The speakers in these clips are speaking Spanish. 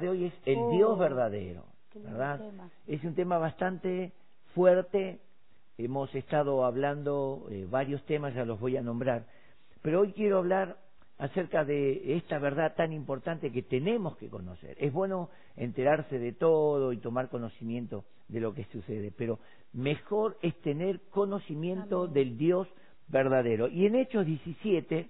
de hoy es el Oh, Dios verdadero, ¿verdad? Es un tema bastante fuerte. Hemos estado hablando eh, varios temas, ya los voy a nombrar, pero hoy quiero hablar acerca de esta verdad tan importante que tenemos que conocer. Es bueno enterarse de todo y tomar conocimiento de lo que sucede, pero mejor es tener conocimiento Amén. del Dios verdadero. Y en Hechos 17,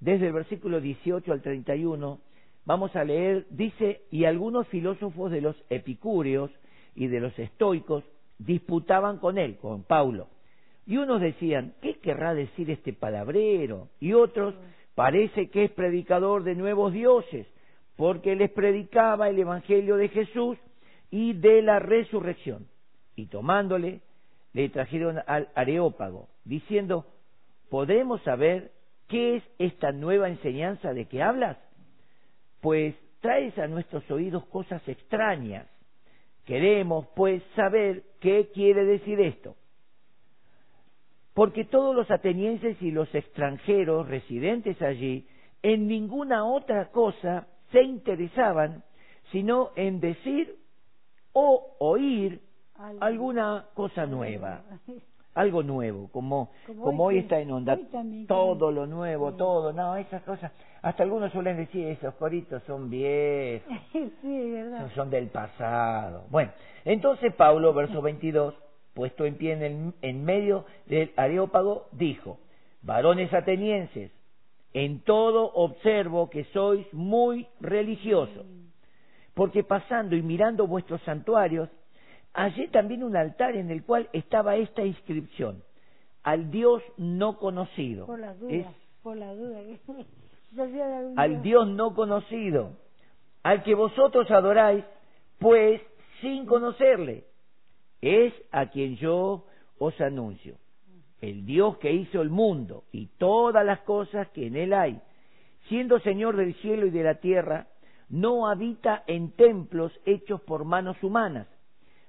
desde el versículo 18 al 31, vamos a leer, dice, y algunos filósofos de los epicúreos y de los estoicos disputaban con él, con Paulo. Y unos decían, ¿qué querrá decir este palabrero? Y otros, parece que es predicador de nuevos dioses, porque les predicaba el Evangelio de Jesús y de la resurrección. Y tomándole, le trajeron al Areópago, diciendo, ¿podremos saber qué es esta nueva enseñanza de que hablas? Pues traes a nuestros oídos cosas extrañas. Queremos, pues, saber qué quiere decir esto. Porque todos los atenienses y los extranjeros residentes allí en ninguna otra cosa se interesaban sino en decir o oír alguna cosa nueva, algo nuevo, como, Como como hoy está en onda, también todo lo nuevo, Sí. todo, no, esas cosas, hasta algunos suelen decir, esos coritos son viejos, sí, es verdad. son del pasado. Bueno, entonces Pablo, verso 22, puesto en pie en, el- en medio del Areópago, dijo, varones atenienses, en todo observo que sois muy religiosos, porque pasando y mirando vuestros santuarios, hallé también un altar en el cual estaba esta inscripción, al Dios no conocido. Por las dudas, Es por de algún al Dios no conocido, al que vosotros adoráis, pues sin conocerle. Es a quien yo os anuncio. El Dios que hizo el mundo y todas las cosas que en él hay, siendo Señor del cielo y de la tierra, no habita en templos hechos por manos humanas,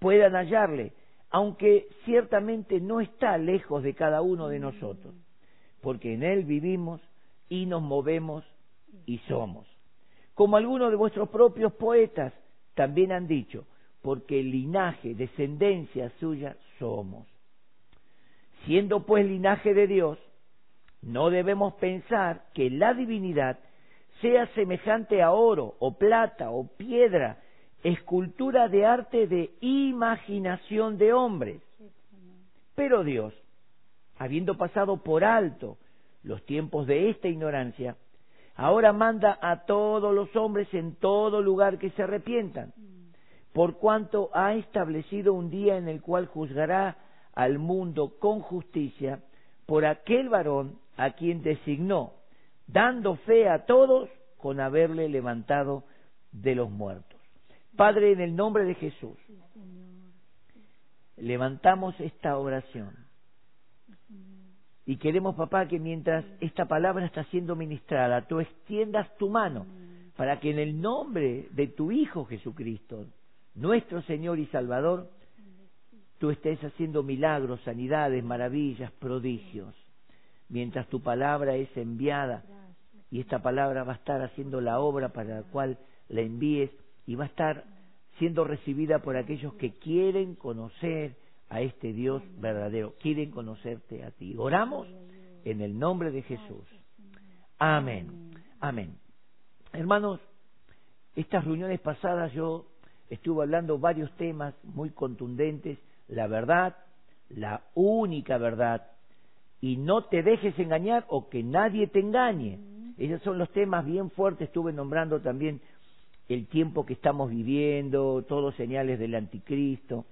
puedan hallarle, aunque ciertamente no está lejos de cada uno de nosotros, porque en Él vivimos y nos movemos y somos. Como algunos de vuestros propios poetas también han dicho, porque linaje, descendencia suya somos. Siendo pues linaje de Dios, no debemos pensar que la divinidad sea semejante a oro o plata o piedra, escultura de arte de imaginación de hombres. Pero Dios, habiendo pasado por alto los tiempos de esta ignorancia, ahora manda a todos los hombres en todo lugar que se arrepientan, por cuanto ha establecido un día en el cual juzgará al mundo con justicia por aquel varón a quien designó, dando fe a todos con haberle levantado de los muertos. Padre, en el nombre de Jesús, levantamos esta oración. Y queremos, papá, que mientras esta palabra está siendo ministrada, tú extiendas tu mano para que en el nombre de tu Hijo Jesucristo, nuestro Señor y Salvador, tú estés haciendo milagros, sanidades, maravillas, prodigios. Mientras tu palabra es enviada y esta palabra va a estar haciendo la obra para la cual la envíes y va a estar siendo recibida por aquellos que quieren conocer a este Dios verdadero, quieren conocerte a ti. Oramos en el nombre de Jesús. Amén. Amén. Hermanos, estas reuniones pasadas yo estuve hablando varios temas muy contundentes, la verdad, la única verdad, y no te dejes engañar o que nadie te engañe. Esos son los temas bien fuertes, estuve nombrando también el tiempo que estamos viviendo, todos señales del anticristo.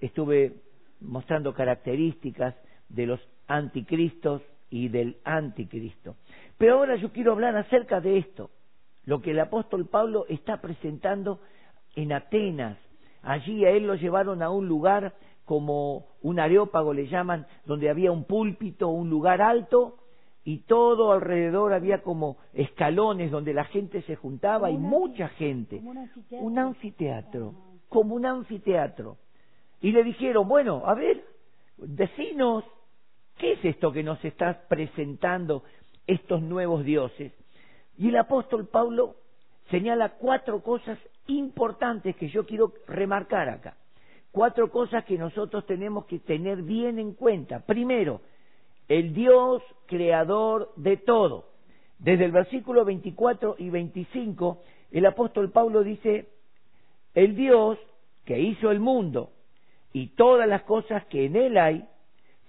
Estuve mostrando características de los anticristos y del anticristo. Pero ahora yo quiero hablar acerca de esto, lo que el apóstol Pablo está presentando en Atenas. Allí a él lo llevaron a un lugar como un areópago le llaman, donde había un púlpito, un lugar alto, y todo alrededor había como escalones donde la gente se juntaba y mucha gente. Un anfiteatro, como un anfiteatro. Y le dijeron, bueno, a ver, decinos, ¿qué es esto que nos estás presentando estos nuevos dioses? Y el apóstol Pablo señala cuatro cosas importantes que yo quiero remarcar acá. Cuatro cosas que nosotros tenemos que tener bien en cuenta. Primero, el Dios creador de todo. Desde el versículo 24 y 25, el apóstol Pablo dice, el Dios que hizo el mundo y todas las cosas que en él hay,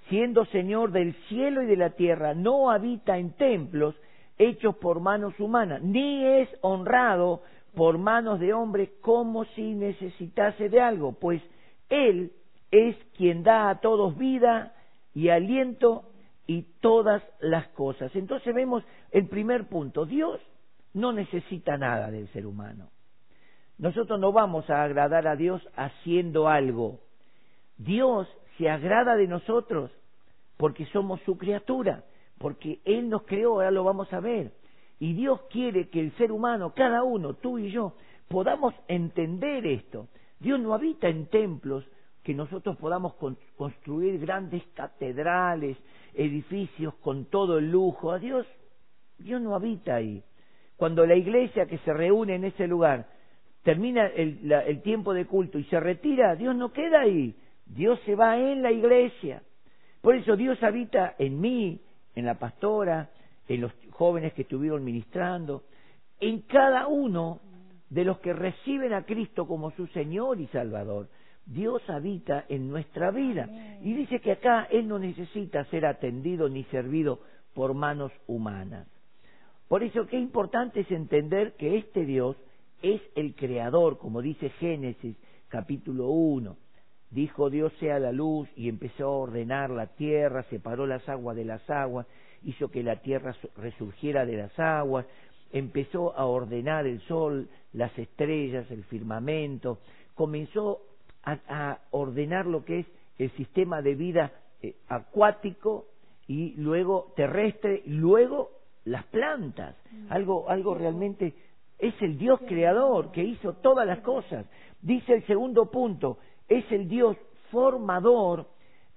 siendo Señor del cielo y de la tierra, no habita en templos hechos por manos humanas, ni es honrado por manos de hombres como si necesitase de algo, pues Él es quien da a todos vida y aliento y todas las cosas. Entonces vemos el primer punto, Dios no necesita nada del ser humano. Nosotros no vamos a agradar a Dios haciendo algo. Dios se agrada de nosotros porque somos su criatura, porque Él nos creó, ahora lo vamos a ver. Y Dios quiere que el ser humano, cada uno, tú y yo, podamos entender esto. Dios no habita en templos que nosotros podamos construir grandes catedrales, edificios con todo el lujo. A Dios, Dios no habita ahí. Cuando la iglesia que se reúne en ese lugar termina el, el tiempo de culto y se retira, Dios no queda ahí. Dios se va en la iglesia. Por eso Dios habita en mí, en la pastora, en los jóvenes que estuvieron ministrando, en cada uno de los que reciben a Cristo como su Señor y Salvador. Dios habita en nuestra vida. Y dice que acá Él no necesita ser atendido ni servido por manos humanas. Por eso qué importante es entender que este Dios es el creador, como dice Génesis capítulo 1. Dijo Dios sea la luz y empezó a ordenar la tierra, separó las aguas de las aguas, hizo que la tierra resurgiera de las aguas, empezó a ordenar el sol, las estrellas, el firmamento, comenzó a, ordenar lo que es el sistema de vida eh, acuático y luego terrestre, y luego las plantas, mm. algo, algo realmente es el Dios creador que hizo todas las cosas. Dice el segundo punto, es el Dios formador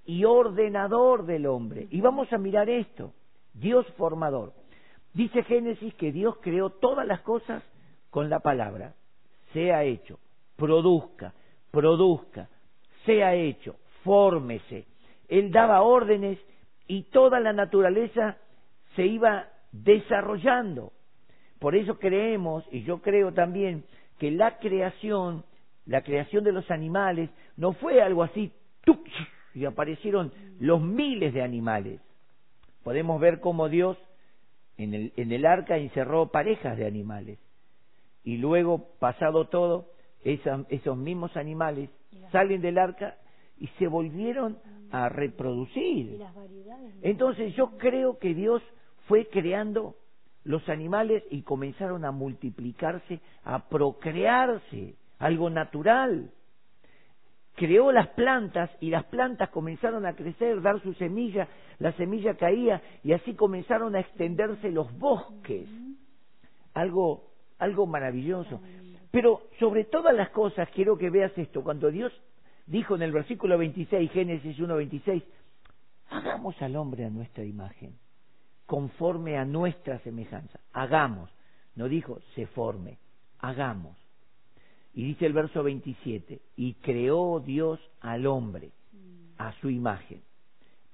y ordenador del hombre. Y vamos a mirar esto, Dios formador. Dice Génesis que Dios creó todas las cosas con la palabra, sea hecho, produzca, produzca, sea hecho, fórmese. Él daba órdenes y toda la naturaleza se iba desarrollando. Por eso creemos, y yo creo también, que la creación, la creación de los animales, no fue algo así, y aparecieron los miles de animales. Podemos ver cómo Dios en el, en el arca encerró parejas de animales. Y luego, pasado todo, esos mismos animales salen del arca y se volvieron a reproducir. Entonces yo creo que Dios fue creando los animales y comenzaron a multiplicarse, a procrearse, algo natural. Creó las plantas y las plantas comenzaron a crecer, dar su semilla, la semilla caía y así comenzaron a extenderse los bosques. Algo, algo maravilloso. Pero sobre todas las cosas quiero que veas esto. Cuando Dios dijo en el versículo 26, Génesis 1.26, hagamos al hombre a nuestra imagen, conforme a nuestra semejanza. Hagamos. No dijo se forme, hagamos. Y dice el verso 27, y creó Dios al hombre a su imagen.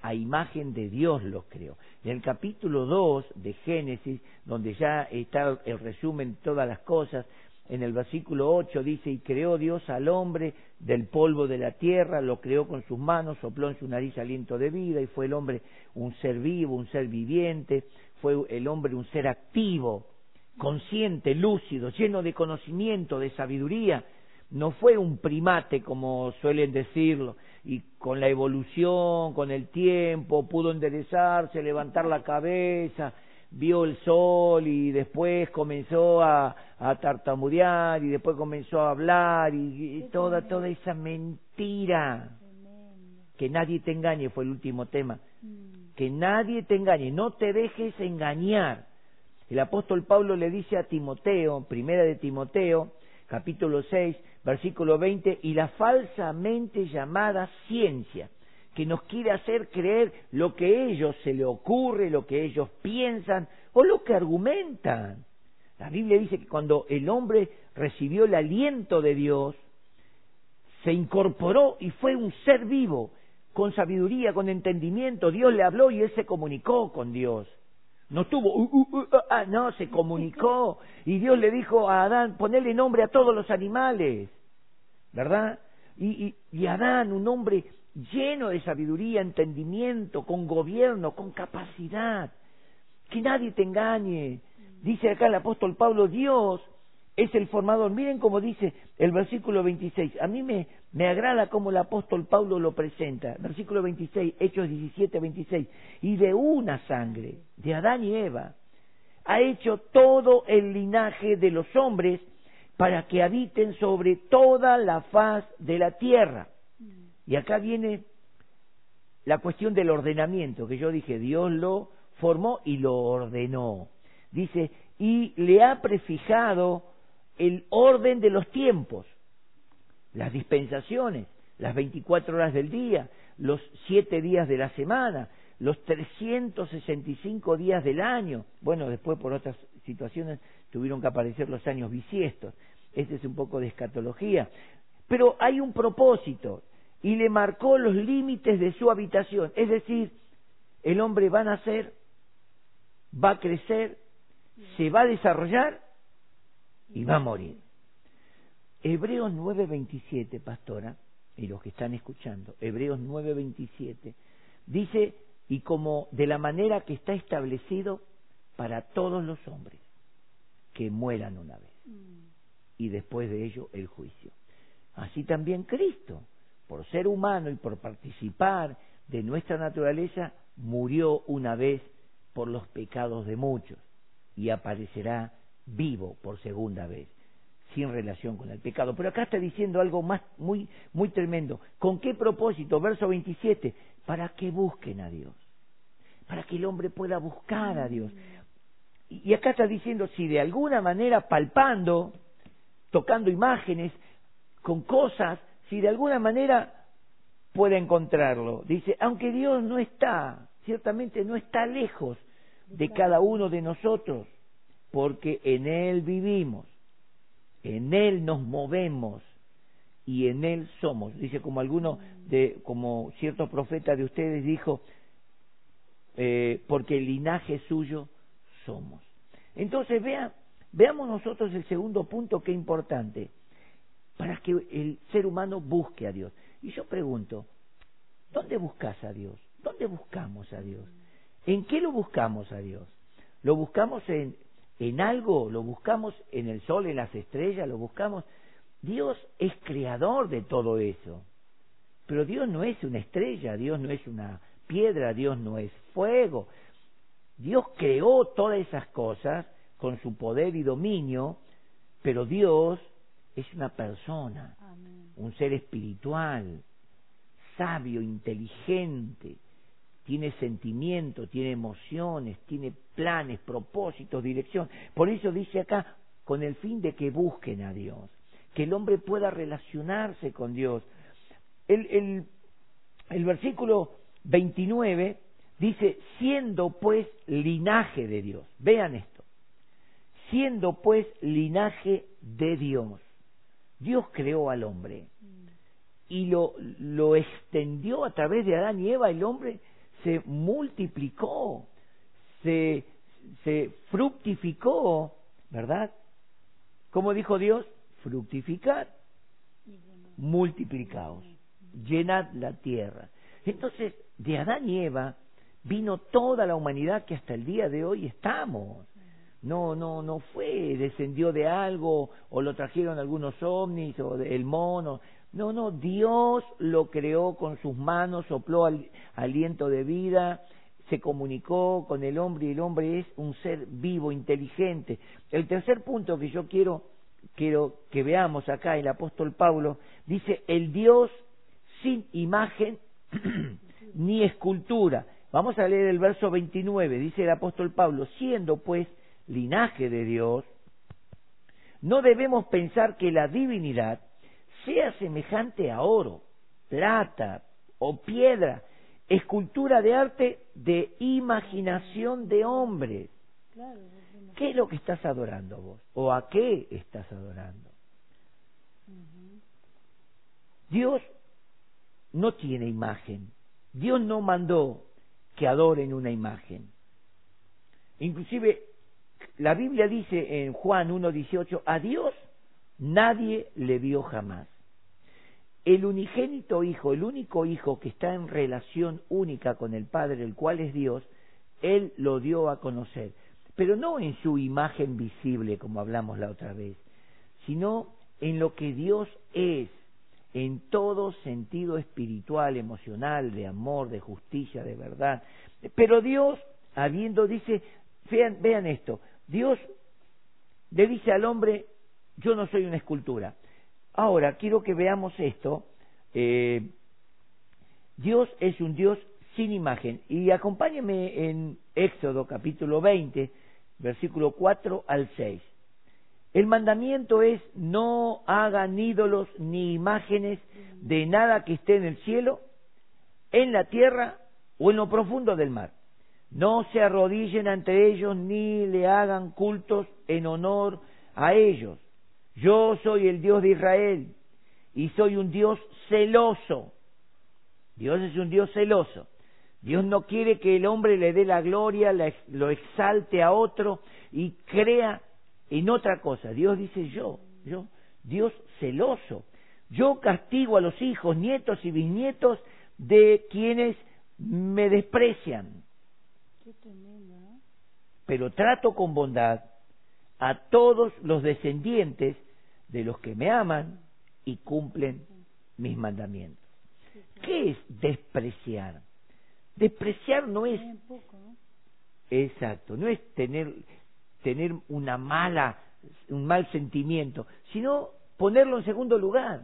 A imagen de Dios los creó. En el capítulo 2 de Génesis, donde ya está el resumen de todas las cosas, en el versículo 8 dice, y creó Dios al hombre del polvo de la tierra, lo creó con sus manos, sopló en su nariz aliento de vida, y fue el hombre un ser vivo, un ser viviente, fue el hombre un ser activo, consciente, lúcido, lleno de conocimiento, de sabiduría, no fue un primate como suelen decirlo, y con la evolución, con el tiempo, pudo enderezarse, levantar la cabeza, vio el sol y después comenzó a, a tartamudear y después comenzó a hablar y, y toda, toda esa mentira. Que nadie te engañe fue el último tema. Mm. Que nadie te engañe, no te dejes engañar. El apóstol Pablo le dice a Timoteo, primera de Timoteo, capítulo 6, versículo 20, y la falsamente llamada ciencia, que nos quiere hacer creer lo que a ellos se le ocurre, lo que ellos piensan o lo que argumentan. La Biblia dice que cuando el hombre recibió el aliento de Dios, se incorporó y fue un ser vivo, con sabiduría, con entendimiento. Dios le habló y él se comunicó con Dios. No tuvo, uh, uh, uh, ah, ah, no, se comunicó. Y Dios le dijo a Adán, ponele nombre a todos los animales. ¿Verdad? Y, y, y Adán, un hombre lleno de sabiduría, entendimiento, con gobierno, con capacidad. Que nadie te engañe. Dice acá el apóstol Pablo, Dios es el formador. Miren cómo dice el versículo 26. A mí me, me agrada cómo el apóstol Pablo lo presenta. Versículo 26, Hechos 17, 26. Y de una sangre, de Adán y Eva, ha hecho todo el linaje de los hombres para que habiten sobre toda la faz de la tierra. Y acá viene la cuestión del ordenamiento, que yo dije, Dios lo formó y lo ordenó. Dice, y le ha prefijado el orden de los tiempos, las dispensaciones, las 24 horas del día, los siete días de la semana, los 365 días del año. Bueno, después por otras situaciones tuvieron que aparecer los años bisiestos. Este es un poco de escatología. Pero hay un propósito y le marcó los límites de su habitación. Es decir, el hombre va a nacer, va a crecer, se va a desarrollar y va a morir. Hebreos 9:27, pastora, y los que están escuchando, Hebreos 9:27, dice, y como de la manera que está establecido para todos los hombres, que mueran una vez, y después de ello el juicio. Así también Cristo, por ser humano y por participar de nuestra naturaleza, murió una vez por los pecados de muchos y aparecerá vivo por segunda vez, sin relación con el pecado. Pero acá está diciendo algo más muy muy tremendo. ¿Con qué propósito? Verso 27, para que busquen a Dios. Para que el hombre pueda buscar a Dios. Y acá está diciendo si de alguna manera palpando, tocando imágenes, con cosas, si de alguna manera puede encontrarlo. Dice, aunque Dios no está, ciertamente no está lejos de cada uno de nosotros, porque en Él vivimos, en Él nos movemos y en Él somos. Dice como alguno de, como cierto profeta de ustedes dijo, eh, porque el linaje suyo somos. Entonces vea, veamos nosotros el segundo punto que es importante para que el ser humano busque a Dios. Y yo pregunto, ¿dónde buscas a Dios? ¿Dónde buscamos a Dios? ¿En qué lo buscamos a Dios? ¿Lo buscamos en, en algo? ¿Lo buscamos en el sol, en las estrellas? ¿Lo buscamos? Dios es creador de todo eso. Pero Dios no es una estrella, Dios no es una piedra, Dios no es fuego. Dios creó todas esas cosas con su poder y dominio, pero Dios es una persona, Amén. un ser espiritual, sabio, inteligente, tiene sentimientos, tiene emociones, tiene planes, propósitos, dirección. Por eso dice acá, con el fin de que busquen a Dios, que el hombre pueda relacionarse con Dios. El, el, el versículo 29 dice, siendo pues linaje de Dios. Vean esto. Siendo pues linaje de Dios. Dios creó al hombre y lo, lo extendió a través de Adán y Eva. El hombre se multiplicó, se, se fructificó, ¿verdad? Como dijo Dios, fructificar, multiplicaos, llenad la tierra. Entonces, de Adán y Eva vino toda la humanidad que hasta el día de hoy estamos. No, no, no fue, descendió de algo o lo trajeron algunos ovnis o el mono. No, no, Dios lo creó con sus manos, sopló al, aliento de vida, se comunicó con el hombre y el hombre es un ser vivo, inteligente. El tercer punto que yo quiero, quiero que veamos acá, el apóstol Pablo dice, el Dios sin imagen ni escultura. Vamos a leer el verso 29, dice el apóstol Pablo, siendo pues linaje de Dios, no debemos pensar que la divinidad sea semejante a oro, plata o piedra, escultura de arte de imaginación de hombres. ¿Qué es lo que estás adorando vos? ¿O a qué estás adorando? Dios no tiene imagen. Dios no mandó que adoren una imagen. Inclusive la Biblia dice en Juan 1.18, a Dios nadie le vio jamás. El unigénito Hijo, el único Hijo que está en relación única con el Padre, el cual es Dios, Él lo dio a conocer, pero no en su imagen visible, como hablamos la otra vez, sino en lo que Dios es, en todo sentido espiritual, emocional, de amor, de justicia, de verdad. Pero Dios, habiendo, dice, vean, vean esto, Dios le dice al hombre, yo no soy una escultura. Ahora, quiero que veamos esto. Eh, Dios es un Dios sin imagen. Y acompáñenme en Éxodo capítulo 20, versículo 4 al 6. El mandamiento es no hagan ídolos ni imágenes de nada que esté en el cielo, en la tierra o en lo profundo del mar. No se arrodillen ante ellos ni le hagan cultos en honor a ellos yo soy el Dios de Israel y soy un Dios celoso. Dios es un Dios celoso. Dios no quiere que el hombre le dé la gloria, lo exalte a otro y crea en otra cosa. Dios dice yo, yo, Dios celoso. Yo castigo a los hijos, nietos y bisnietos de quienes me desprecian. Pero trato con bondad a todos los descendientes de los que me aman y cumplen mis mandamientos. ¿Qué es despreciar? Despreciar no es exacto, no es tener tener una mala un mal sentimiento, sino ponerlo en segundo lugar,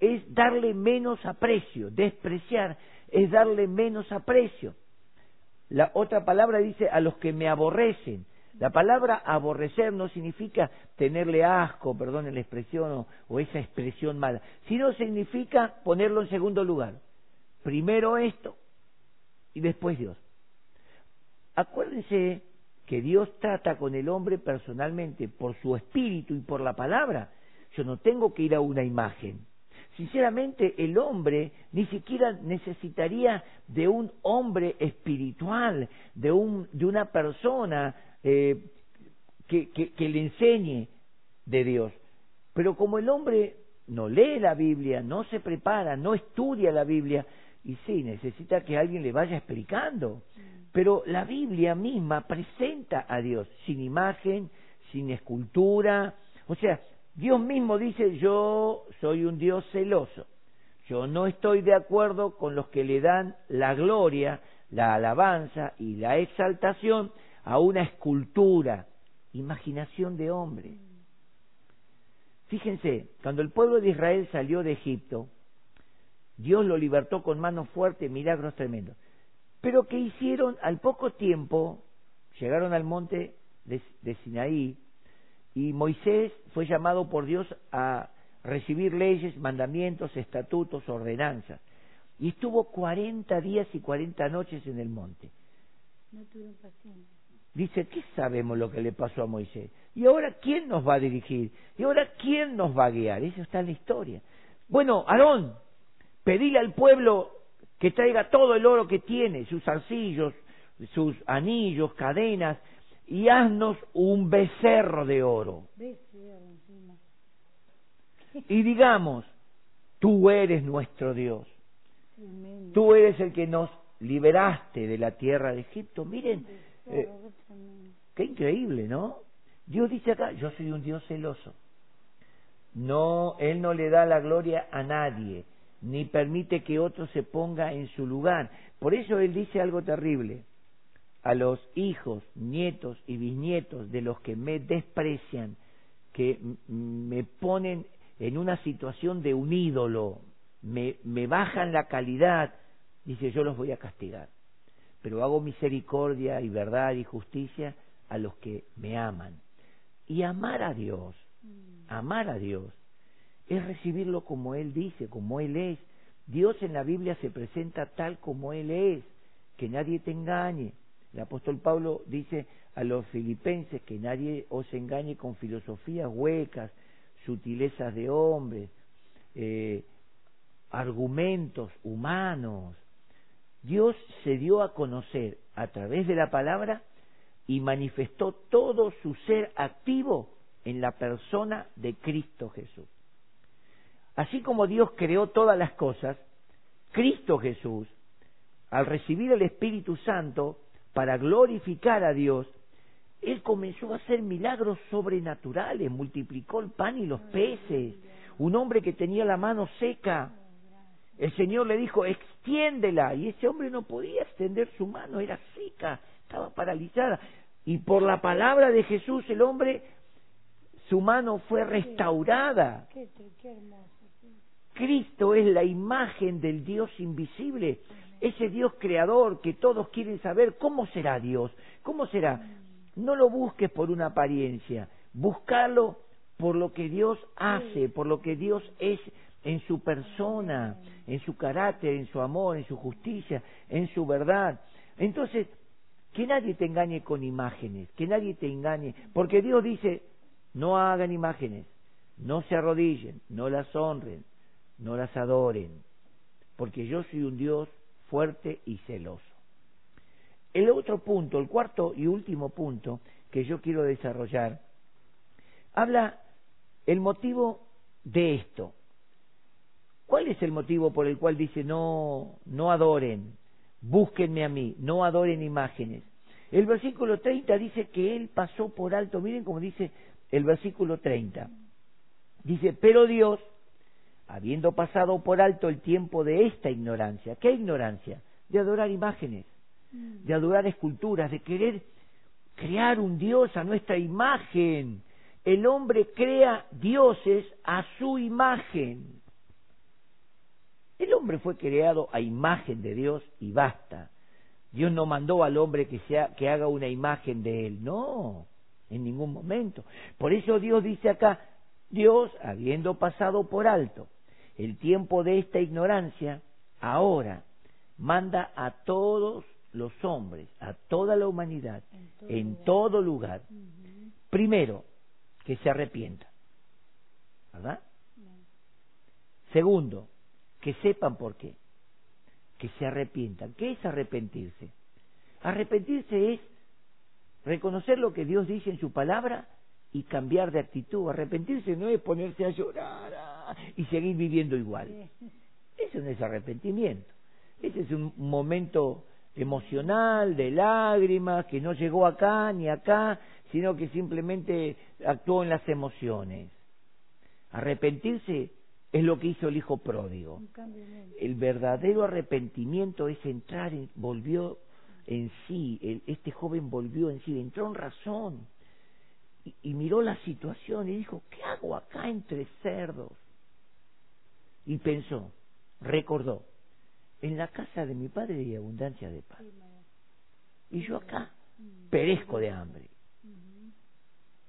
es darle menos aprecio, despreciar es darle menos aprecio. La otra palabra dice a los que me aborrecen, la palabra aborrecer no significa tenerle asco, perdón la expresión, o, esa expresión mala, sino significa ponerlo en segundo lugar. Primero esto y después Dios. Acuérdense que Dios trata con el hombre personalmente por su espíritu y por la palabra. Yo no tengo que ir a una imagen. Sinceramente, el hombre ni siquiera necesitaría de un hombre espiritual, de, un, de una persona eh, que, que, le enseñe de Dios. Pero como el hombre no lee la Biblia, no se prepara, no estudia la Biblia, y sí, necesita que alguien le vaya explicando. Pero la Biblia misma presenta a Dios sin imagen, sin escultura. O sea, Dios mismo dice, yo soy un Dios celoso. Yo no estoy de acuerdo con los que le dan la gloria, la alabanza y la exaltación a una escultura, imaginación de hombre. Fíjense, cuando el pueblo de Israel salió de Egipto, Dios lo libertó con mano fuerte, milagros tremendos. Pero ¿qué hicieron? Al poco tiempo llegaron al monte de, de Sinaí y Moisés fue llamado por Dios a recibir leyes, mandamientos, estatutos, ordenanzas. Y estuvo cuarenta días y cuarenta noches en el monte. No paciencia dice, ¿qué sabemos lo que le pasó a Moisés? ¿Y ahora quién nos va a dirigir? ¿Y ahora quién nos va a guiar? Eso está en la historia. Bueno, Aarón, pedile al pueblo que traiga todo el oro que tiene, sus arcillos, sus anillos, cadenas, y haznos un becerro de oro. Y digamos, tú eres nuestro Dios. Tú eres el que nos liberaste de la tierra de Egipto. Miren, eh, qué increíble, ¿no? Dios dice acá, yo soy un Dios celoso. No, Él no le da la gloria a nadie, ni permite que otro se ponga en su lugar. Por eso Él dice algo terrible. A los hijos, nietos y bisnietos de los que me desprecian, que me ponen en una situación de un ídolo, me, me bajan la calidad, dice yo los voy a castigar. Pero hago misericordia y verdad y justicia a los que me aman. Y amar a Dios, mm. amar a Dios, es recibirlo como Él dice, como Él es. Dios en la Biblia se presenta tal como Él es, que nadie te engañe. El apóstol Pablo dice a los filipenses que nadie os engañe con filosofías huecas, sutilezas de hombres, eh, argumentos humanos. Dios se dio a conocer a través de la palabra y manifestó todo su ser activo en la persona de Cristo Jesús. Así como Dios creó todas las cosas, Cristo Jesús, al recibir el Espíritu Santo para glorificar a Dios, Él comenzó a hacer milagros sobrenaturales, multiplicó el pan y los peces, un hombre que tenía la mano seca. El Señor le dijo, extiéndela, y ese hombre no podía extender su mano, era seca, estaba paralizada. Y por la palabra de Jesús el hombre, su mano fue restaurada. Cristo es la imagen del Dios invisible, ese Dios creador que todos quieren saber cómo será Dios, cómo será. No lo busques por una apariencia, búscalo por lo que Dios hace, por lo que Dios es en su persona, en su carácter, en su amor, en su justicia, en su verdad. Entonces, que nadie te engañe con imágenes, que nadie te engañe, porque Dios dice, no hagan imágenes, no se arrodillen, no las honren, no las adoren, porque yo soy un Dios fuerte y celoso. El otro punto, el cuarto y último punto que yo quiero desarrollar, habla el motivo de esto. ¿Cuál es el motivo por el cual dice no, no adoren, búsquenme a mí, no adoren imágenes? El versículo 30 dice que él pasó por alto, miren cómo dice el versículo 30. Dice, pero Dios, habiendo pasado por alto el tiempo de esta ignorancia, ¿qué ignorancia? De adorar imágenes, de adorar esculturas, de querer crear un Dios a nuestra imagen. El hombre crea dioses a su imagen. El hombre fue creado a imagen de Dios y basta. Dios no mandó al hombre que, sea, que haga una imagen de él, no, en ningún momento. Por eso Dios dice acá, Dios, habiendo pasado por alto el tiempo de esta ignorancia, ahora manda a todos los hombres, a toda la humanidad, en todo, lugar, primero, que se arrepientan, ¿verdad? Segundo, que sepan por qué, que se arrepientan. ¿Qué es arrepentirse? Arrepentirse es reconocer lo que Dios dice en su palabra y cambiar de actitud. Arrepentirse no es ponerse a llorar ah, y seguir viviendo igual. Eso no es arrepentimiento. Ese es un momento emocional, de lágrimas, que no llegó acá ni acá, sino que simplemente actuó en las emociones. Arrepentirse es lo que hizo el hijo pródigo. El verdadero arrepentimiento es entrar, en, volvió en sí, este joven volvió en sí, entró en razón y, y miró la situación y dijo, ¿qué hago acá entre cerdos? Y pensó, recordó, en la casa de mi padre hay abundancia de pan. Y yo acá perezco de hambre.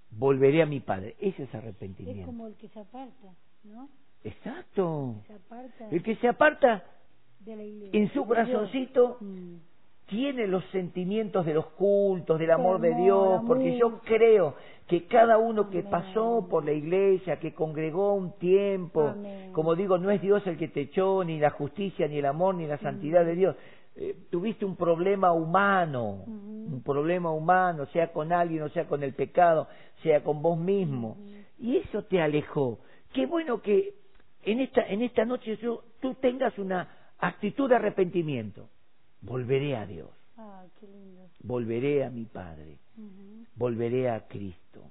Volveré a mi padre. Ese es arrepentimiento. Es como el que se aparta, ¿no? Exacto. el que se aparta en su corazoncito mm. Tiene los sentimientos de los cultos, del amor de Dios, porque yo creo que cada uno que pasó por la iglesia, que congregó un tiempo, como digo, no es Dios el que te echó, ni la justicia, ni el amor, ni la santidad de mm. Dios. Eh, tuviste un problema humano, un problema humano, sea con alguien o sea con el pecado, sea con vos mismo, y eso te alejó. Qué bueno que en esta, en esta noche tú tengas una actitud de arrepentimiento. Volveré a Dios. Ah, qué lindo. Volveré a mi Padre. Volveré a Cristo.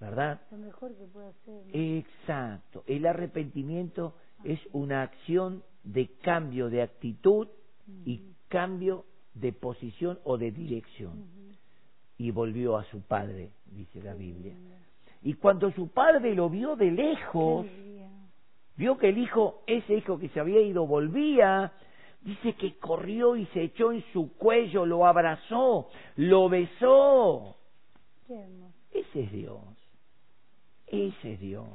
¿Verdad? Lo mejor que puedo hacer. Exacto. El arrepentimiento es una acción de cambio de actitud y cambio de posición o de dirección. Y volvió a su padre, dice la Biblia. Y cuando su padre lo vio de lejos, vio que el hijo, ese hijo que se había ido, volvía, dice que corrió y se echó en su cuello, lo abrazó, lo besó. Ese es Dios. Ese es Dios.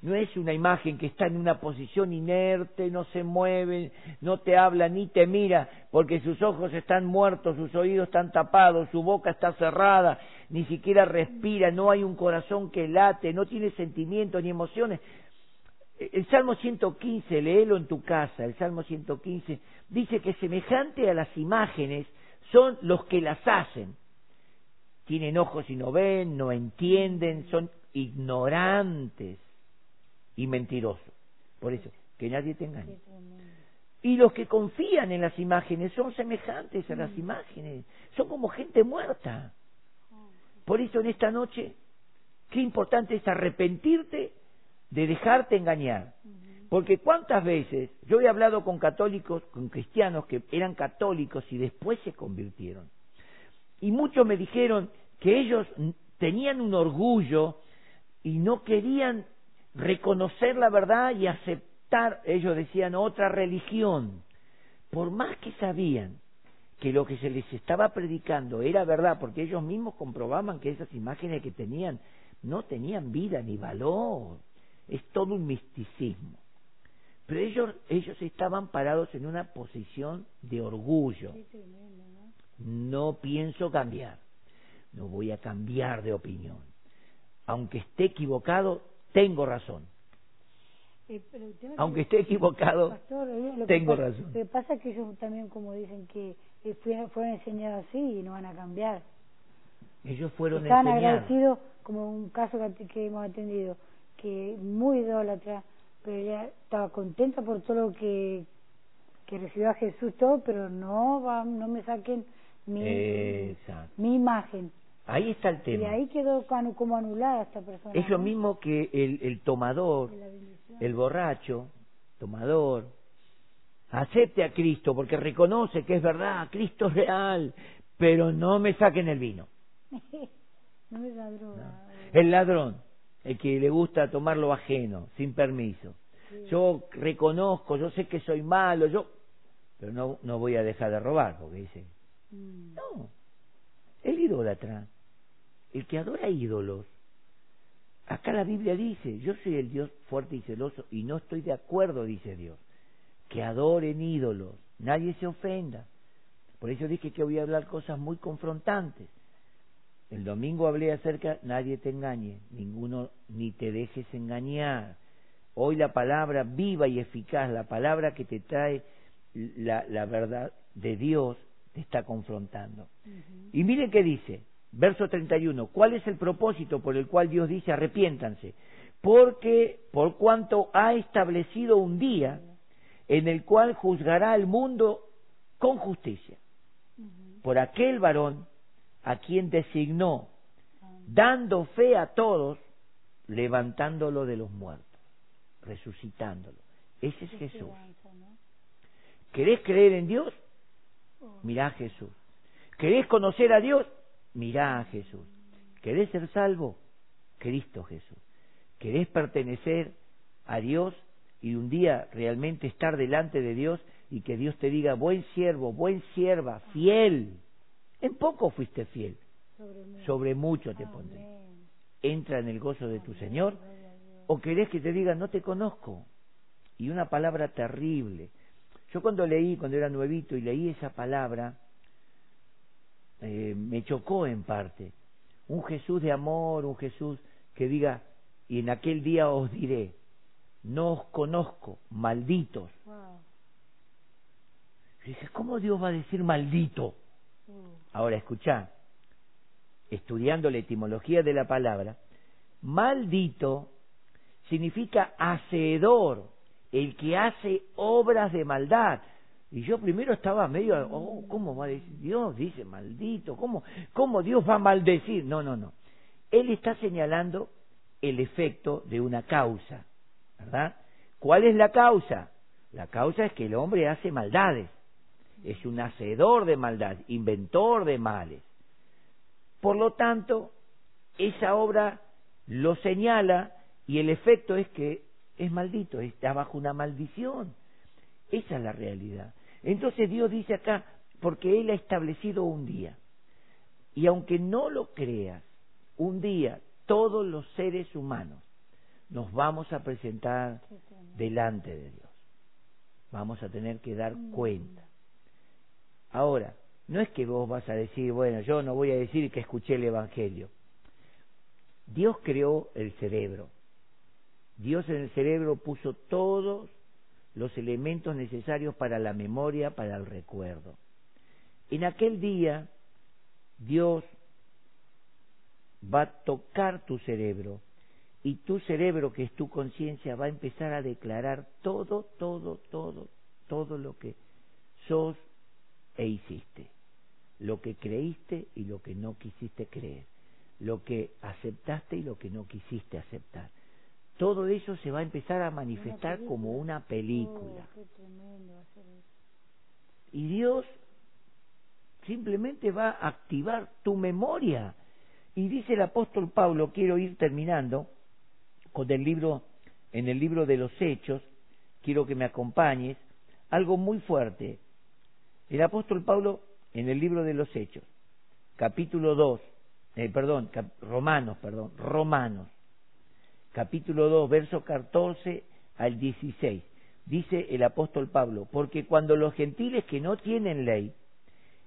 No es una imagen que está en una posición inerte, no se mueve, no te habla ni te mira, porque sus ojos están muertos, sus oídos están tapados, su boca está cerrada, ni siquiera respira, no hay un corazón que late, no tiene sentimientos ni emociones. El Salmo 115, léelo en tu casa, el Salmo 115 dice que semejante a las imágenes son los que las hacen. Tienen ojos y no ven, no entienden, son ignorantes y mentirosos. Por eso, que nadie te engañe. Y los que confían en las imágenes son semejantes a las imágenes, son como gente muerta. Por eso en esta noche, qué importante es arrepentirte de dejarte engañar. Porque cuántas veces yo he hablado con católicos, con cristianos que eran católicos y después se convirtieron. Y muchos me dijeron que ellos tenían un orgullo y no querían reconocer la verdad y aceptar, ellos decían, otra religión. Por más que sabían que lo que se les estaba predicando era verdad, porque ellos mismos comprobaban que esas imágenes que tenían no tenían vida ni valor. Es todo un misticismo. Pero ellos, ellos estaban parados en una posición de orgullo. ¿no? Pienso cambiar. No voy a cambiar de opinión. Aunque esté equivocado, tengo razón. Eh, pero Aunque que- esté equivocado, Pastor, lo tengo pasa- razón. Lo que pasa es que ellos también, como dicen, que eh, fueron, fueron enseñados así y no van a cambiar. ellos fueron Estaban enseñados. agradecidos, como un caso que, que hemos atendido, que muy idólatra, pero ella estaba contenta por todo lo que, que recibió a Jesús, todo, pero no, va, no me saquen mi, Exacto. mi imagen. Ahí está el Y tema. ahí quedó como, anulada esta persona. Es lo mismo que el, el tomador, el borracho, tomador, acepte a Cristo porque reconoce que es verdad, Cristo es real, pero no me saquen el vino. no es la droga. El ladrón, el que le gusta tomar lo ajeno, sin permiso. Sí. Yo reconozco, yo sé que soy malo, yo, pero no, no voy a dejar de robar, porque dice, Mm. no, el idólatra, el que adora ídolos, acá la Biblia dice, yo soy el Dios fuerte y celoso y no estoy de acuerdo, dice Dios, que adoren ídolos, nadie se ofenda. Por eso dije que voy a hablar cosas muy confrontantes. El domingo hablé acerca, nadie te engañe, ninguno ni te dejes engañar. Hoy la palabra viva y eficaz, la palabra que te trae la, la verdad de Dios, te está confrontando. Y miren qué dice, verso 31, ¿cuál es el propósito por el cual Dios dice arrepiéntanse? Porque por cuanto ha establecido un día en el cual juzgará al mundo con justicia por aquel varón a quien designó, dando fe a todos, levantándolo de los muertos, resucitándolo. Ese es Jesús. ¿Querés creer en Dios? Oh. Mirá a Jesús. ¿Querés conocer a Dios? Mirá a Jesús. ¿Querés ser salvo? Cristo Jesús. ¿Querés pertenecer a Dios y un día realmente estar delante de Dios y que Dios te diga, buen siervo, buen sierva, fiel? En poco fuiste fiel, Sobre mí. sobre mucho te pondré. Entra en el gozo de tu Señor. ¿O querés que te diga, no te conozco? Y una palabra terrible. Yo cuando leí, cuando era nuevito y leí esa palabra, eh, me chocó en parte. Un Jesús de amor, un Jesús que diga, y en aquel día os diré, no os conozco, malditos. Wow. Dije, ¿cómo Dios va a decir maldito? Uh, Ahora escuchá, estudiando la etimología de la palabra, maldito significa hacedor, el que hace obras de maldad. Y yo primero estaba medio, oh, ¿cómo va a decir? Dios dice maldito, ¿cómo, ¿cómo Dios va a maldecir? No, no, no. Él está señalando el efecto de una causa, ¿verdad? ¿Cuál es la causa? La causa es que el hombre hace maldades. Es un hacedor de maldad, inventor de males. Por lo tanto, esa obra lo señala y el efecto es que es maldito, está bajo una maldición. Esa es la realidad. Entonces Dios dice acá, porque Él ha establecido un día. Y aunque no lo creas, un día todos los seres humanos nos vamos a presentar delante de Dios. Vamos a tener que dar mm. cuenta. Ahora, no es que vos vas a decir, bueno, yo no voy a decir que escuché el Evangelio. Dios creó el cerebro. Dios en el cerebro puso todos los elementos necesarios para la memoria, para el recuerdo. En aquel día, Dios va a tocar tu cerebro y tu cerebro, que es tu conciencia, va a empezar a declarar todo, todo, todo, todo lo que sos e hiciste, lo que creíste y lo que no quisiste creer, lo que aceptaste y lo que no quisiste aceptar. Todo eso se va a empezar a manifestar como una película. Oh, y Dios simplemente va a activar tu memoria. Y dice el apóstol Pablo, quiero ir terminando, con el libro, en el libro de los Hechos, quiero que me acompañes, algo muy fuerte. El apóstol Pablo, en el libro de los Hechos, capítulo 2, eh, perdón, Romanos, perdón, Romanos, capítulo 2, verso 14 al 16, dice el apóstol Pablo, porque cuando los gentiles que no tienen ley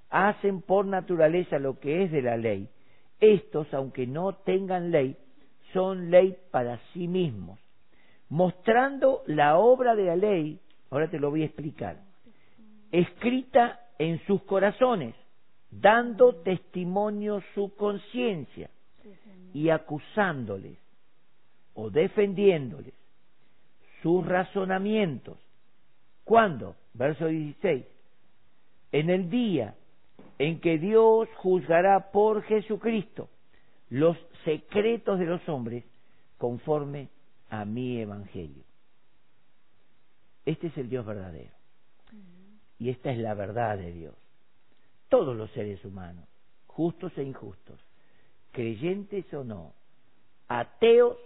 hacen por naturaleza lo que es de la ley, estos, aunque no tengan ley, son ley para sí mismos, mostrando la obra de la ley, ahora te lo voy a explicar, escrita en sus corazones, dando testimonio su conciencia y acusándoles o defendiéndoles sus razonamientos. ¿Cuándo? Verso 16. En el día en que Dios juzgará por Jesucristo los secretos de los hombres conforme a mi evangelio. Este es el Dios verdadero. Y esta es la verdad de Dios. Todos los seres humanos, justos e injustos, creyentes o no, ateos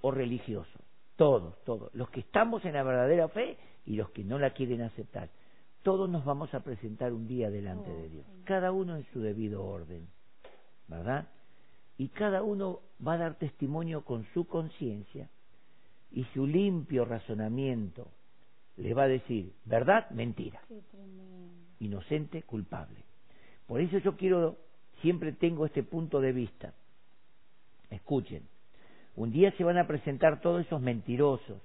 o religiosos, todos, todos, los que estamos en la verdadera fe y los que no la quieren aceptar, todos nos vamos a presentar un día delante de Dios, cada uno en su debido orden, ¿verdad? y cada uno va a dar testimonio con su conciencia y su limpio razonamiento le va a decir verdad, mentira, inocente, culpable. Por eso yo quiero, siempre tengo este punto de vista. Escuchen, un día se van a presentar todos esos mentirosos,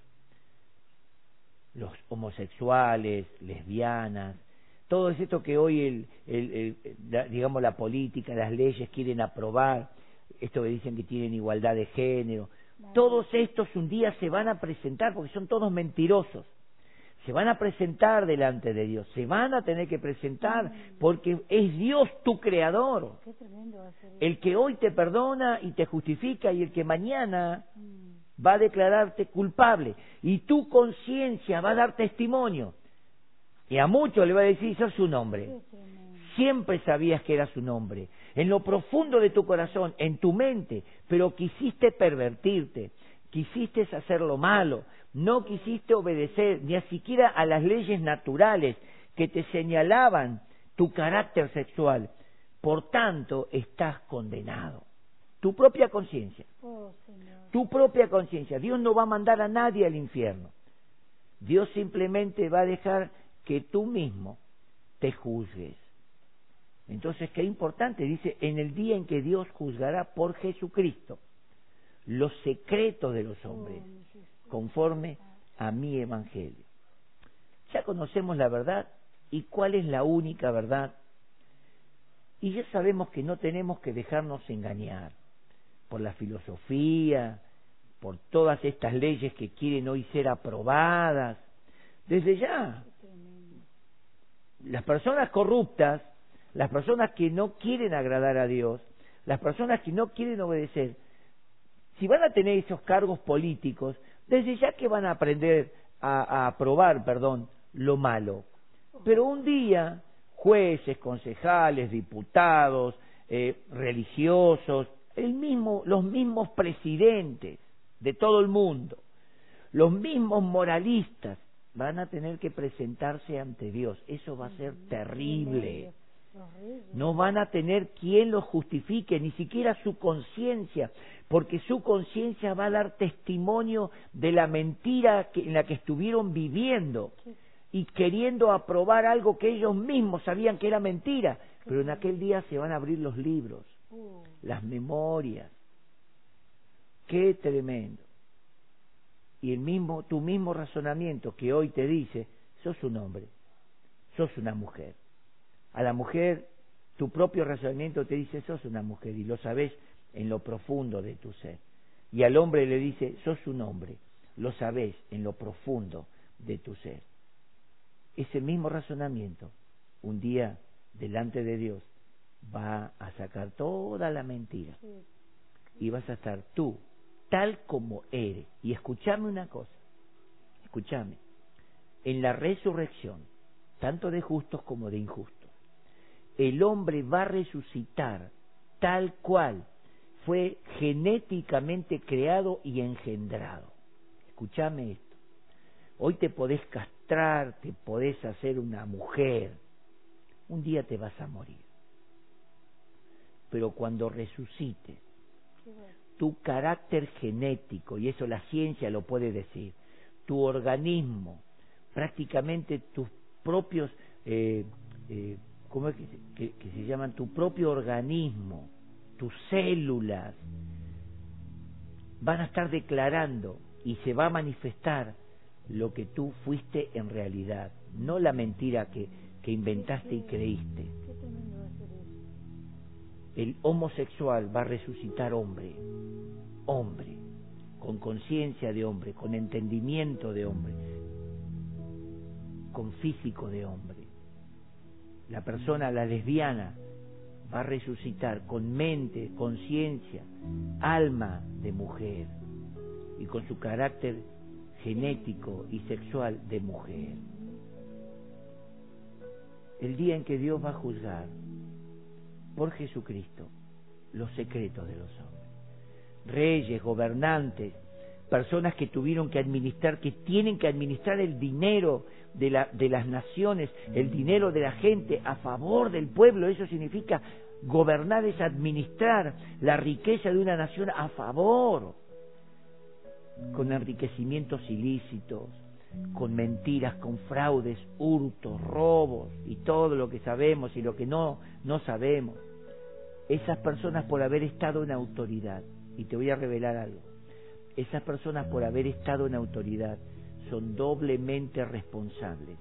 los homosexuales, lesbianas, todo esto que hoy, el, digamos, la política, las leyes quieren aprobar, esto que dicen que tienen igualdad de género, todos estos un día se van a presentar, porque son todos mentirosos, se van a presentar delante de Dios, se van a tener que presentar, porque es Dios tu creador, el que hoy te perdona y te justifica y el que mañana mm. va a declararte culpable. Y tu conciencia va a dar testimonio. Y a muchos le va a decir, eso es su nombre. Siempre sabías que era su nombre en lo profundo de tu corazón, en tu mente, pero quisiste pervertirte, quisiste hacer lo malo, no quisiste obedecer ni siquiera a las leyes naturales que te señalaban tu carácter sexual. Por tanto, estás condenado. Tu propia conciencia. Oh, tu propia conciencia. Dios no va a mandar a nadie al infierno. Dios simplemente va a dejar que tú mismo te juzgues. Entonces, qué importante, dice, en el día en que Dios juzgará por Jesucristo los secretos de los hombres, conforme a mi evangelio. Ya conocemos la verdad y cuál es la única verdad. Y ya sabemos que no tenemos que dejarnos engañar por la filosofía, por todas estas leyes que quieren hoy ser aprobadas. Desde ya, las personas corruptas las personas que no quieren agradar a Dios, las personas que no quieren obedecer, si van a tener esos cargos políticos, desde ya que van a aprender a, aprobar, perdón, lo malo. Pero un día, jueces, concejales, diputados, eh, religiosos, el mismo, los mismos presidentes de todo el mundo, los mismos moralistas van a tener que presentarse ante Dios. Eso va a ser terrible. No van a tener quien los justifique, ni siquiera su conciencia, porque su conciencia va a dar testimonio de la mentira en la que estuvieron viviendo y queriendo aprobar algo que ellos mismos sabían que era mentira. Pero en aquel día se van a abrir los libros, uh. las memorias. Qué tremendo. Y el mismo, tu mismo razonamiento que hoy te dice, sos un hombre, sos una mujer a la mujer, tu propio razonamiento te dice, sos una mujer y lo sabes en lo profundo de tu ser. Y al hombre le dice, sos un hombre, lo sabes en lo profundo de tu ser. Ese mismo razonamiento, un día delante de Dios, va a sacar toda la mentira. Y vas a estar tú, tal como eres. Y escúchame una cosa, escúchame, en la resurrección, tanto de justos como de injustos, el hombre va a resucitar tal cual fue genéticamente creado y engendrado. Escúchame esto. Hoy te podés castrar, te podés hacer una mujer. Un día te vas a morir. Pero cuando resucites, tu carácter genético, y eso la ciencia lo puede decir, tu organismo, prácticamente tus propios eh, eh, ¿cómo es que, se llaman? Tu propio organismo, tus células, van a estar declarando y se va a manifestar lo que tú fuiste en realidad, no la mentira que, que inventaste y creíste. El homosexual va a resucitar hombre, hombre, con conciencia de hombre, con entendimiento de hombre, con físico de hombre la persona, la lesbiana, va a resucitar con mente, conciencia, alma de mujer y con su carácter genético y sexual de mujer. El día en que Dios va a juzgar por Jesucristo los secretos de los hombres. Reyes, gobernantes, personas que tuvieron que administrar, que tienen que administrar el dinero de, la, de las naciones, el dinero de la gente a favor del pueblo. Eso significa gobernar es administrar la riqueza de una nación a favor, con enriquecimientos ilícitos, con mentiras, con fraudes, hurtos, robos y todo lo que sabemos y lo que no, no sabemos. Esas personas por haber estado en autoridad, y te voy a revelar algo, esas personas por haber estado en autoridad son doblemente responsables.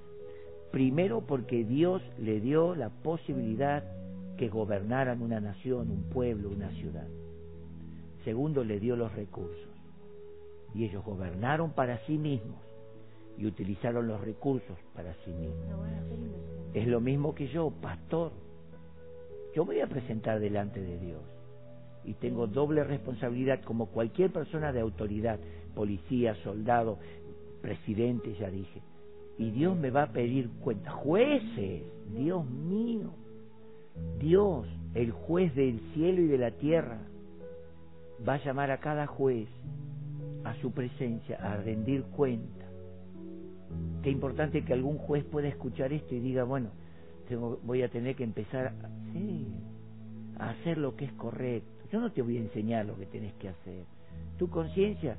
Primero porque Dios le dio la posibilidad que gobernaran una nación, un pueblo, una ciudad. Segundo, le dio los recursos. Y ellos gobernaron para sí mismos y utilizaron los recursos para sí mismos. Es lo mismo que yo, pastor. Yo voy a presentar delante de Dios y tengo doble responsabilidad como cualquier persona de autoridad, policía, soldado, presidente, ya dije. Y Dios me va a pedir cuenta. Jueces, Dios mío. Dios, el juez del cielo y de la tierra, va a llamar a cada juez a su presencia a rendir cuenta. Qué importante que algún juez pueda escuchar esto y diga, bueno, voy a tener que empezar a, sí, a hacer lo que es correcto. Yo no te voy a enseñar lo que tenés que hacer. Tu conciencia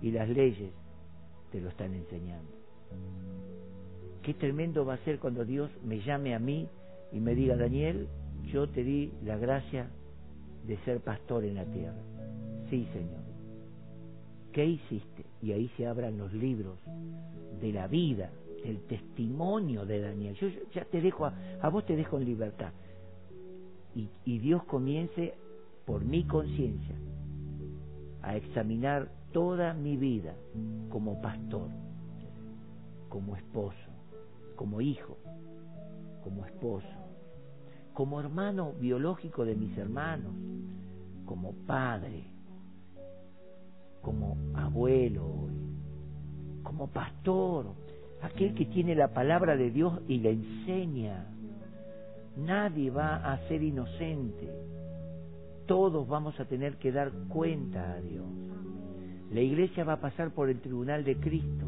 y las leyes te lo están enseñando. Qué tremendo va a ser cuando Dios me llame a mí y me diga, Daniel, yo te di la gracia de ser pastor en la tierra. Sí, Señor. ¿Qué hiciste? Y ahí se abran los libros de la vida, del testimonio de Daniel. Yo ya te dejo, a, vos te dejo en libertad. Y Dios comience por mi conciencia a examinar toda mi vida como pastor, como esposo, como hijo, como esposo, como hermano biológico de mis hermanos, como padre, como abuelo, como pastor, aquel que tiene la palabra de Dios y la enseña, Nadie va a ser inocente. Todos vamos a tener que dar cuenta a Dios. La iglesia va a pasar por el tribunal de Cristo.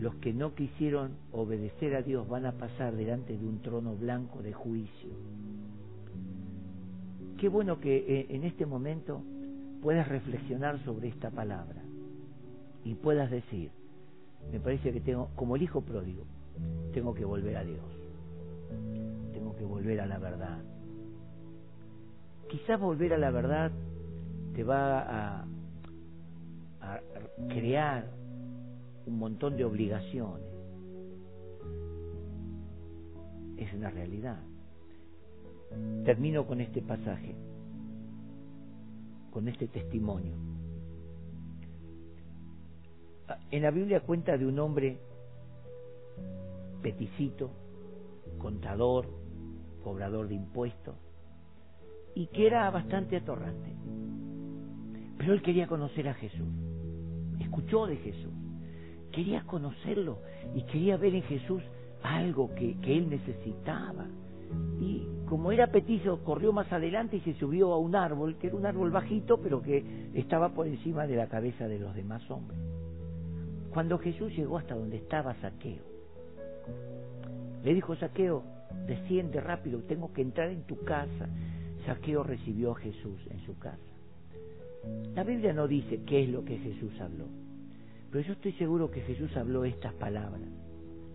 Los que no quisieron obedecer a Dios van a pasar delante de un trono blanco de juicio. Qué bueno que eh, en este momento puedas reflexionar sobre esta palabra y puedas decir, me parece que tengo, como el hijo pródigo, tengo que volver a Dios, tengo que volver a la verdad. Quizás volver a la verdad te va a, crear un montón de obligaciones. Es una realidad. Termino con este pasaje, con este testimonio. En la Biblia cuenta de un hombre peticito, contador, cobrador de impuestos, y que era bastante atorrante. Pero él quería conocer a Jesús, escuchó de Jesús, quería conocerlo y quería ver en Jesús algo que, que él necesitaba. Y como era petizo, corrió más adelante y se subió a un árbol, que era un árbol bajito, pero que estaba por encima de la cabeza de los demás hombres. Cuando Jesús llegó hasta donde estaba Saqueo, le dijo, Saqueo, desciende rápido, tengo que entrar en tu casa. Saqueo recibió a Jesús en su casa. La Biblia no dice qué es lo que Jesús habló, pero yo estoy seguro que Jesús habló estas palabras,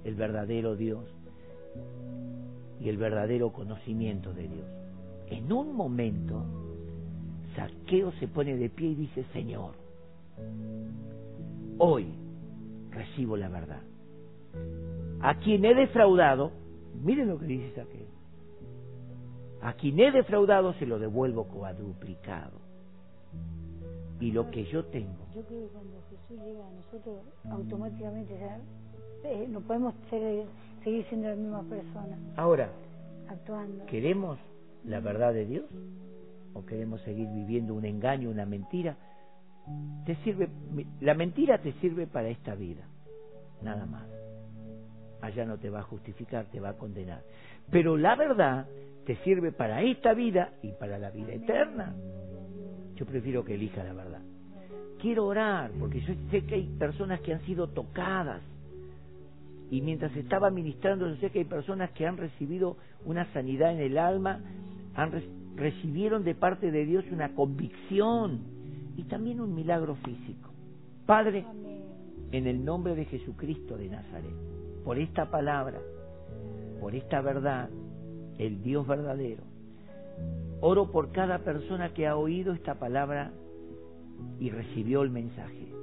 el verdadero Dios y el verdadero conocimiento de Dios. En un momento, Saqueo se pone de pie y dice, Señor, hoy recibo la verdad. A quien he defraudado, miren lo que dice Saqueo, a quien he defraudado se lo devuelvo cuadruplicado. Y lo que yo tengo. Yo creo que cuando Jesús llega a nosotros, automáticamente ya eh, no podemos ser, seguir siendo la misma persona. Ahora, actuando. ¿queremos la verdad de Dios? ¿O queremos seguir viviendo un engaño, una mentira? Te sirve, la mentira te sirve para esta vida, nada más. Allá no te va a justificar, te va a condenar. Pero la verdad te sirve para esta vida y para la vida eterna. Yo prefiero que elija la verdad. Quiero orar porque yo sé que hay personas que han sido tocadas. Y mientras estaba ministrando, yo sé que hay personas que han recibido una sanidad en el alma, han recibieron de parte de Dios una convicción y también un milagro físico. Padre, en el nombre de Jesucristo de Nazaret, por esta palabra, por esta verdad, el Dios verdadero, oro por cada persona que ha oído esta palabra y recibió el mensaje.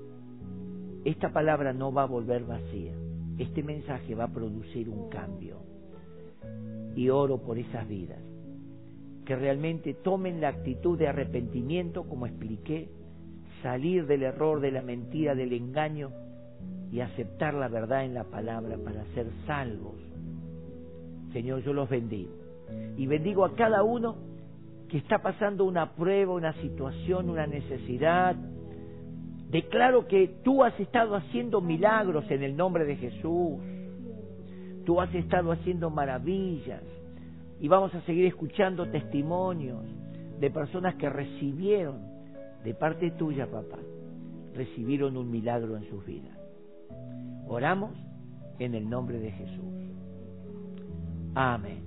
Esta palabra no va a volver vacía. Este mensaje va a producir un cambio. Y oro por esas vidas que realmente tomen la actitud de arrepentimiento, como expliqué, salir del error, de la mentira, del engaño y aceptar la verdad en la palabra para ser salvos. Señor, yo los bendigo. Y bendigo a cada uno que está pasando una prueba, una situación, una necesidad. Declaro que tú has estado haciendo milagros en el nombre de Jesús. Tú has estado haciendo maravillas. Y vamos a seguir escuchando testimonios de personas que recibieron de parte tuya, papá, recibieron un milagro en sus vidas. Oramos en el nombre de Jesús. Amén.